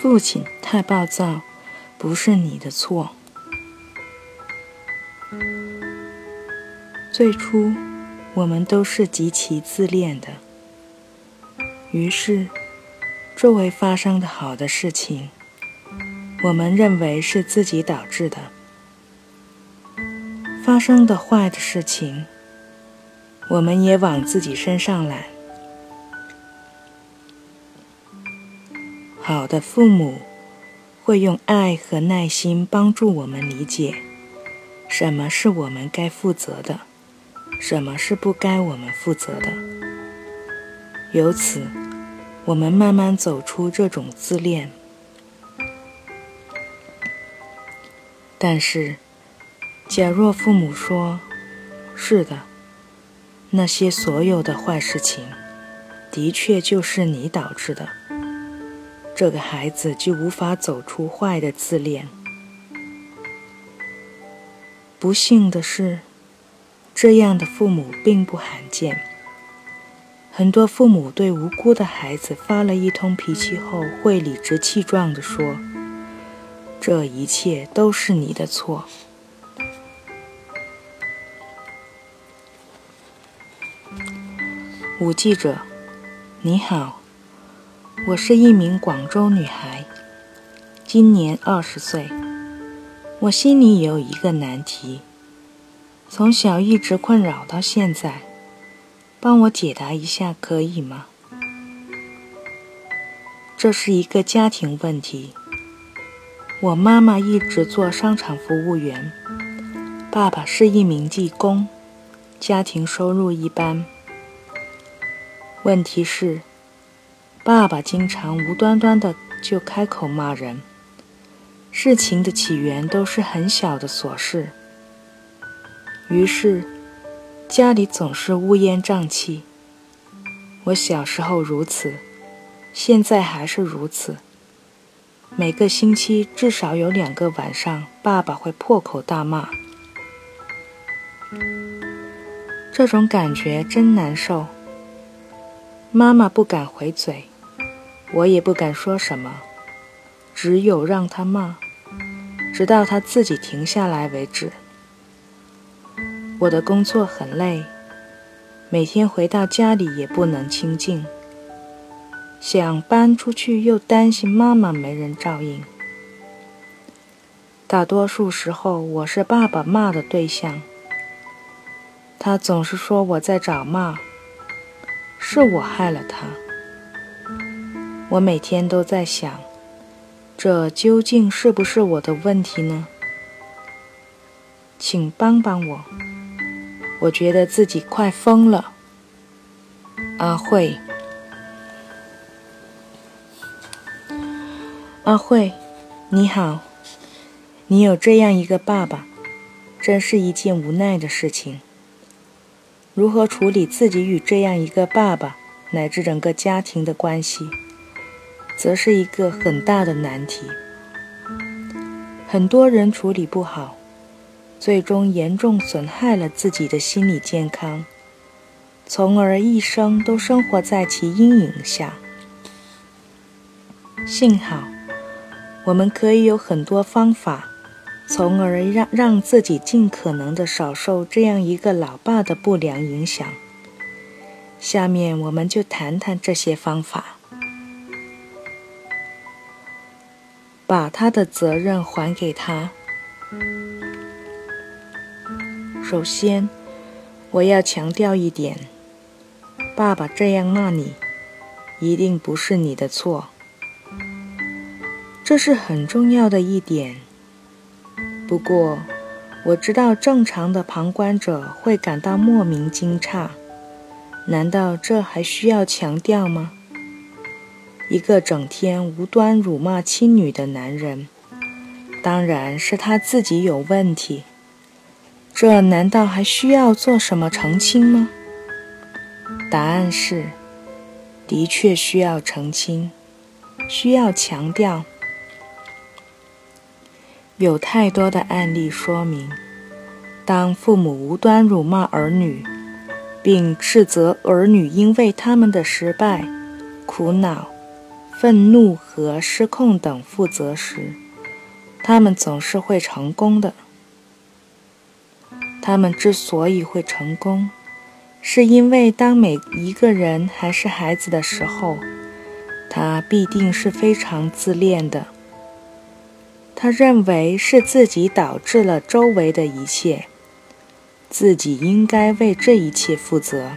父亲太暴躁，不是你的错。最初，我们都是极其自恋的，于是，周围发生的好的事情，我们认为是自己导致的；发生的坏的事情，我们也往自己身上揽。好的父母会用爱和耐心帮助我们理解什么是我们该负责的，什么是不该我们负责的。由此，我们慢慢走出这种自恋。但是，假若父母说：“是的，那些所有的坏事情，的确就是你导致的。”这个孩子就无法走出坏的自恋。不幸的是，这样的父母并不罕见。很多父母对无辜的孩子发了一通脾气后，会理直气壮地说：“这一切都是你的错。”五记者，你好。我是一名广州女孩，今年二十岁。我心里有一个难题，从小一直困扰到现在，帮我解答一下可以吗？这是一个家庭问题。我妈妈一直做商场服务员，爸爸是一名技工，家庭收入一般。问题是。爸爸经常无端端的就开口骂人，事情的起源都是很小的琐事，于是家里总是乌烟瘴气。我小时候如此，现在还是如此。每个星期至少有两个晚上，爸爸会破口大骂，这种感觉真难受。妈妈不敢回嘴。我也不敢说什么，只有让他骂，直到他自己停下来为止。我的工作很累，每天回到家里也不能清静，想搬出去又担心妈妈没人照应。大多数时候，我是爸爸骂的对象，他总是说我在找骂，是我害了他。我每天都在想，这究竟是不是我的问题呢？请帮帮我，我觉得自己快疯了。阿慧，阿慧，你好，你有这样一个爸爸，真是一件无奈的事情。如何处理自己与这样一个爸爸乃至整个家庭的关系？则是一个很大的难题。很多人处理不好，最终严重损害了自己的心理健康，从而一生都生活在其阴影下。幸好，我们可以有很多方法，从而让让自己尽可能的少受这样一个老爸的不良影响。下面我们就谈谈这些方法。把他的责任还给他。首先，我要强调一点：爸爸这样骂你，一定不是你的错。这是很重要的一点。不过，我知道正常的旁观者会感到莫名惊诧。难道这还需要强调吗？一个整天无端辱骂妻女的男人，当然是他自己有问题。这难道还需要做什么澄清吗？答案是，的确需要澄清，需要强调。有太多的案例说明，当父母无端辱骂儿女，并斥责儿女因为他们的失败、苦恼。愤怒和失控等负责时，他们总是会成功的。他们之所以会成功，是因为当每一个人还是孩子的时候，他必定是非常自恋的。他认为是自己导致了周围的一切，自己应该为这一切负责。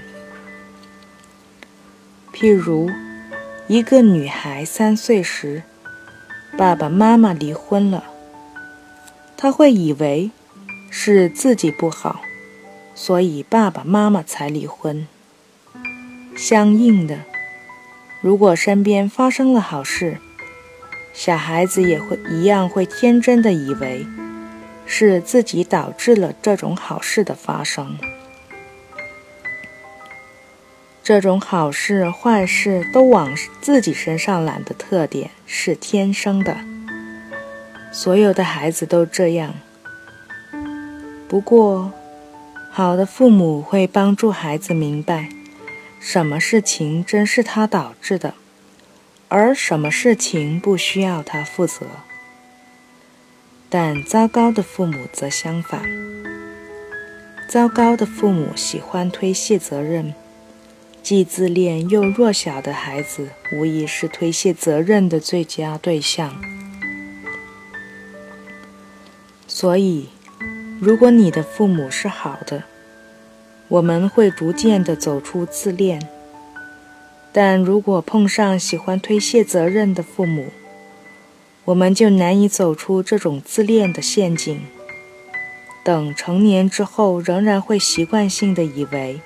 譬如，一个女孩三岁时，爸爸妈妈离婚了，她会以为是自己不好，所以爸爸妈妈才离婚。相应的，如果身边发生了好事，小孩子也会一样，会天真的以为是自己导致了这种好事的发生。这种好事坏事都往自己身上揽的特点是天生的，所有的孩子都这样。不过，好的父母会帮助孩子明白，什么事情真是他导致的。而什么事情不需要他负责？但糟糕的父母则相反。糟糕的父母喜欢推卸责任，既自恋又弱小的孩子无疑是推卸责任的最佳对象。所以，如果你的父母是好的，我们会逐渐的走出自恋。但如果碰上喜欢推卸责任的父母，我们就难以走出这种自恋的陷阱。等成年之后，仍然会习惯性的以为，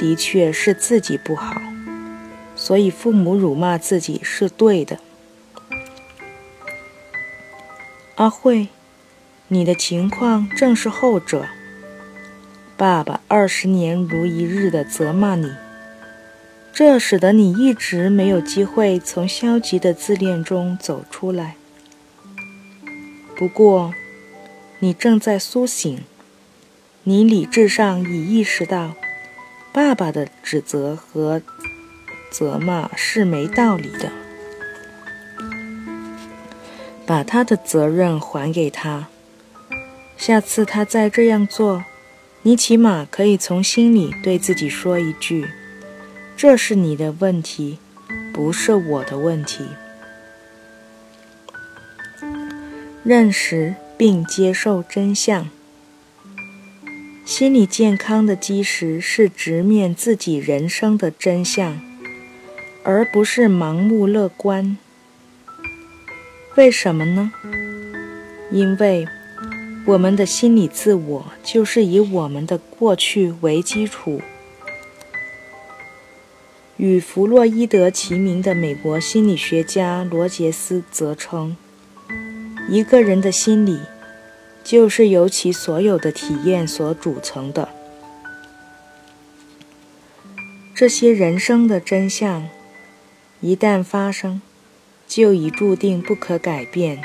的确是自己不好，所以父母辱骂自己是对的。阿慧，你的情况正是后者。爸爸二十年如一日的责骂你。这使得你一直没有机会从消极的自恋中走出来。不过，你正在苏醒，你理智上已意识到，爸爸的指责和责骂是没道理的。把他的责任还给他，下次他再这样做，你起码可以从心里对自己说一句。这是你的问题，不是我的问题。认识并接受真相。心理健康的基石是直面自己人生的真相，而不是盲目乐观。为什么呢？因为我们的心理自我就是以我们的过去为基础。与弗洛伊德齐名的美国心理学家罗杰斯则称，一个人的心理就是由其所有的体验所组成的。这些人生的真相一旦发生，就已注定不可改变。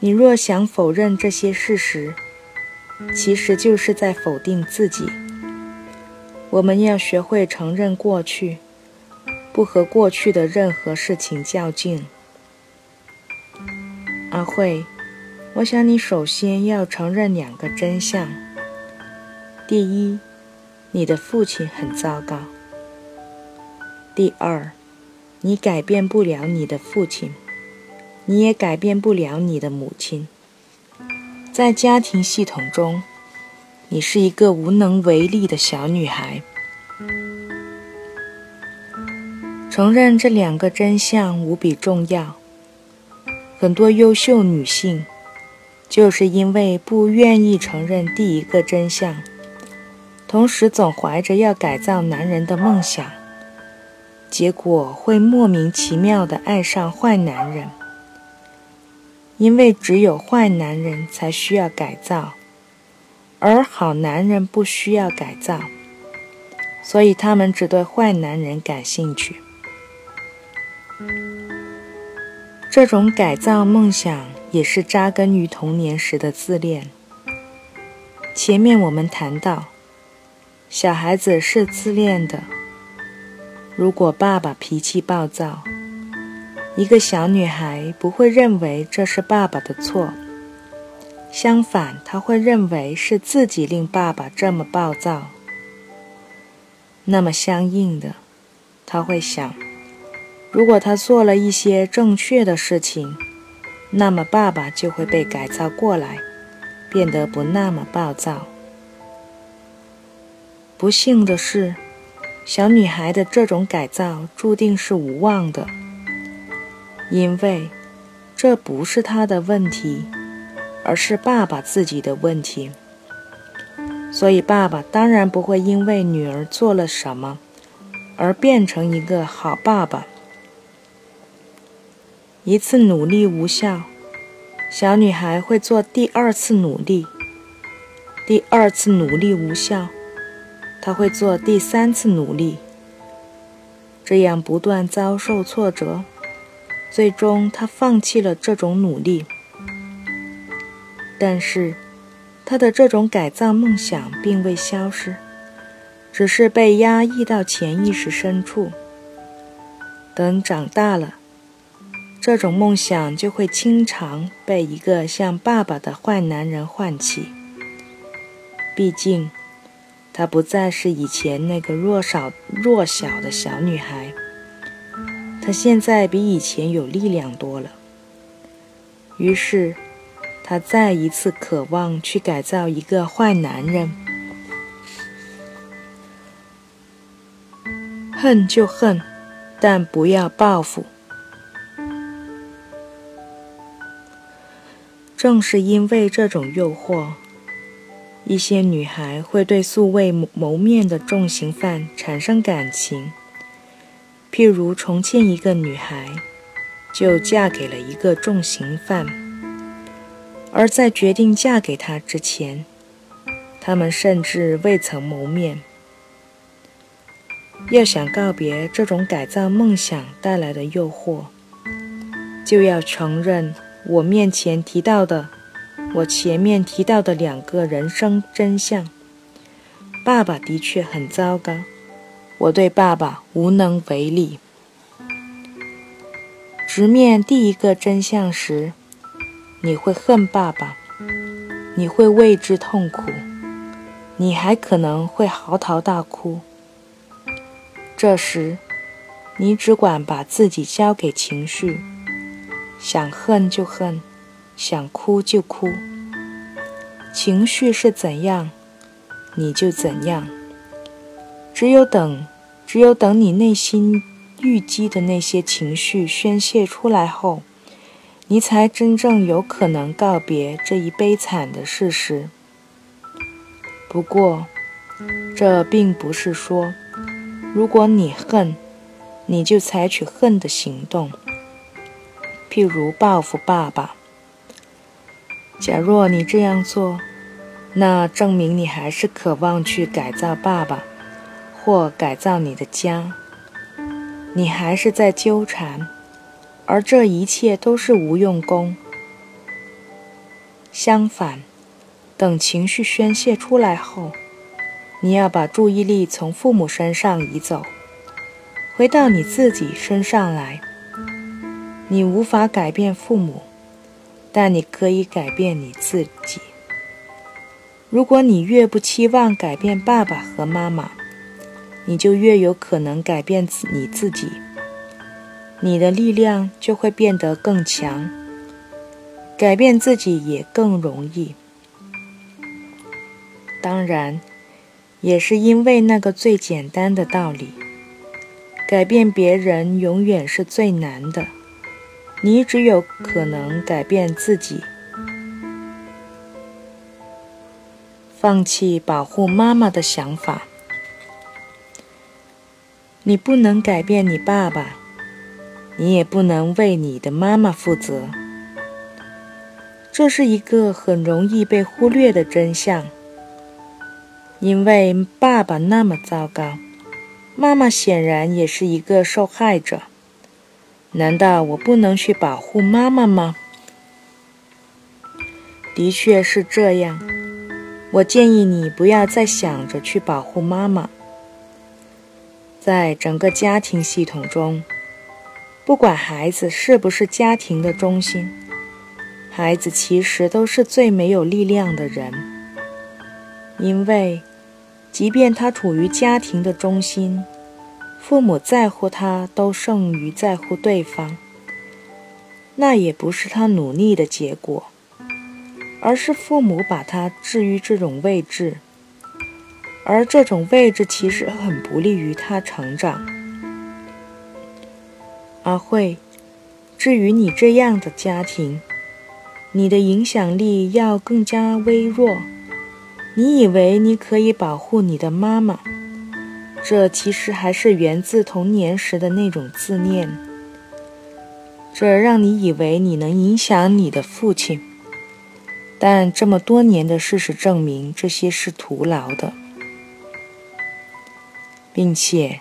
你若想否认这些事实，其实就是在否定自己。我们要学会承认过去，不和过去的任何事情较劲。阿慧，我想你首先要承认两个真相：第一，你的父亲很糟糕；第二，你改变不了你的父亲，你也改变不了你的母亲。在家庭系统中。你是一个无能为力的小女孩。承认这两个真相无比重要。很多优秀女性就是因为不愿意承认第一个真相，同时总怀着要改造男人的梦想，结果会莫名其妙地爱上坏男人。因为只有坏男人才需要改造。而好男人不需要改造，所以他们只对坏男人感兴趣。这种改造梦想也是扎根于童年时的自恋。前面我们谈到，小孩子是自恋的。如果爸爸脾气暴躁，一个小女孩不会认为这是爸爸的错，相反，她会认为是自己令爸爸这么暴躁。那么相应的，她会想，如果她做了一些正确的事情，那么爸爸就会被改造过来，变得不那么暴躁。不幸的是，小女孩的这种改造注定是无望的。因为这不是他的问题，而是爸爸自己的问题，所以爸爸当然不会因为女儿做了什么而变成一个好爸爸。一次努力无效，小女孩会做第二次努力；第二次努力无效，她会做第三次努力，这样不断遭受挫折。最终，他放弃了这种努力，但是他的这种改造梦想并未消失，只是被压抑到潜意识深处。等长大了，这种梦想就会经常被一个像爸爸的坏男人唤起。毕竟，她不再是以前那个弱小弱小的小女孩。她现在比以前有力量多了，于是他再一次渴望去改造一个坏男人。恨就恨，但不要报复。正是因为这种诱惑，一些女孩会对素未谋面的重刑犯产生感情。譬如重庆一个女孩，就嫁给了一个重刑犯，而在决定嫁给他之前，他们甚至未曾谋面。要想告别这种改造梦想带来的诱惑，就要承认我面前提到的，我前面提到的两个人生真相：爸爸的确很糟糕。我对爸爸无能为力。直面第一个真相时，你会恨爸爸，你会为之痛苦，你还可能会嚎啕大哭。这时，你只管把自己交给情绪，想恨就恨，想哭就哭。情绪是怎样，你就怎样。只有等，只有等你内心郁积的那些情绪宣泄出来后，你才真正有可能告别这一悲惨的事实。不过，这并不是说，如果你恨，你就采取恨的行动，譬如报复爸爸。假若你这样做，那证明你还是渴望去改造爸爸。或改造你的家，你还是在纠缠，而这一切都是无用功。相反，等情绪宣泄出来后，你要把注意力从父母身上移走，回到你自己身上来。你无法改变父母，但你可以改变你自己。如果你越不期望改变爸爸和妈妈，你就越有可能改变自你自己，你的力量就会变得更强，改变自己也更容易。当然，也是因为那个最简单的道理：改变别人永远是最难的，你只有可能改变自己。放弃保护妈妈的想法。你不能改变你爸爸，你也不能为你的妈妈负责。这是一个很容易被忽略的真相。因为爸爸那么糟糕，妈妈显然也是一个受害者。难道我不能去保护妈妈吗？的确是这样。我建议你不要再想着去保护妈妈。在整个家庭系统中，不管孩子是不是家庭的中心，孩子其实都是最没有力量的人，因为即便他处于家庭的中心，父母在乎他都胜于在乎对方。那也不是他努力的结果，而是父母把他置于这种位置，而这种位置其实很不利于他成长。阿慧，至于你这样的家庭，你的影响力要更加微弱。你以为你可以保护你的妈妈，这其实还是源自童年时的那种自恋。这让你以为你能影响你的父亲，但这么多年的事实证明，这些是徒劳的，并且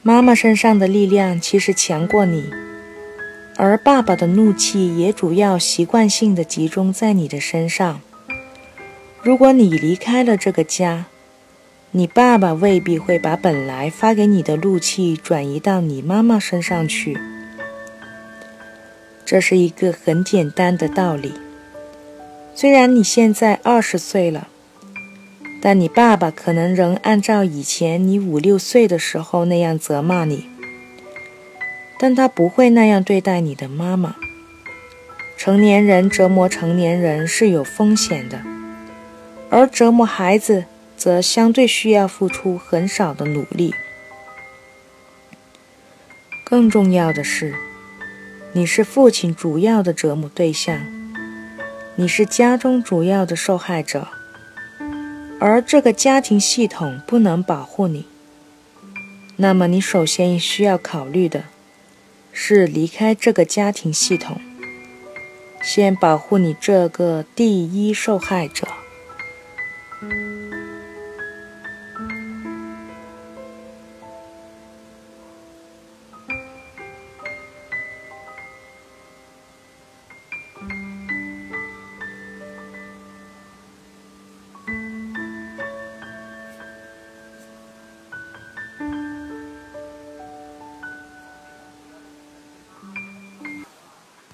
妈妈身上的力量其实强过你，而爸爸的怒气也主要习惯性的集中在你的身上。如果你离开了这个家，你爸爸未必会把本来发给你的怒气转移到你妈妈身上去。这是一个很简单的道理。虽然你现在二十岁了，但你爸爸可能仍按照以前你五六岁的时候那样责骂你，但他不会那样对待你的妈妈。成年人折磨成年人是有风险的，而折磨孩子则相对需要付出很少的努力。更重要的是。你是父亲主要的折磨对象，你是家中主要的受害者，而这个家庭系统不能保护你。那么，你首先需要考虑的是离开这个家庭系统，先保护你这个第一受害者。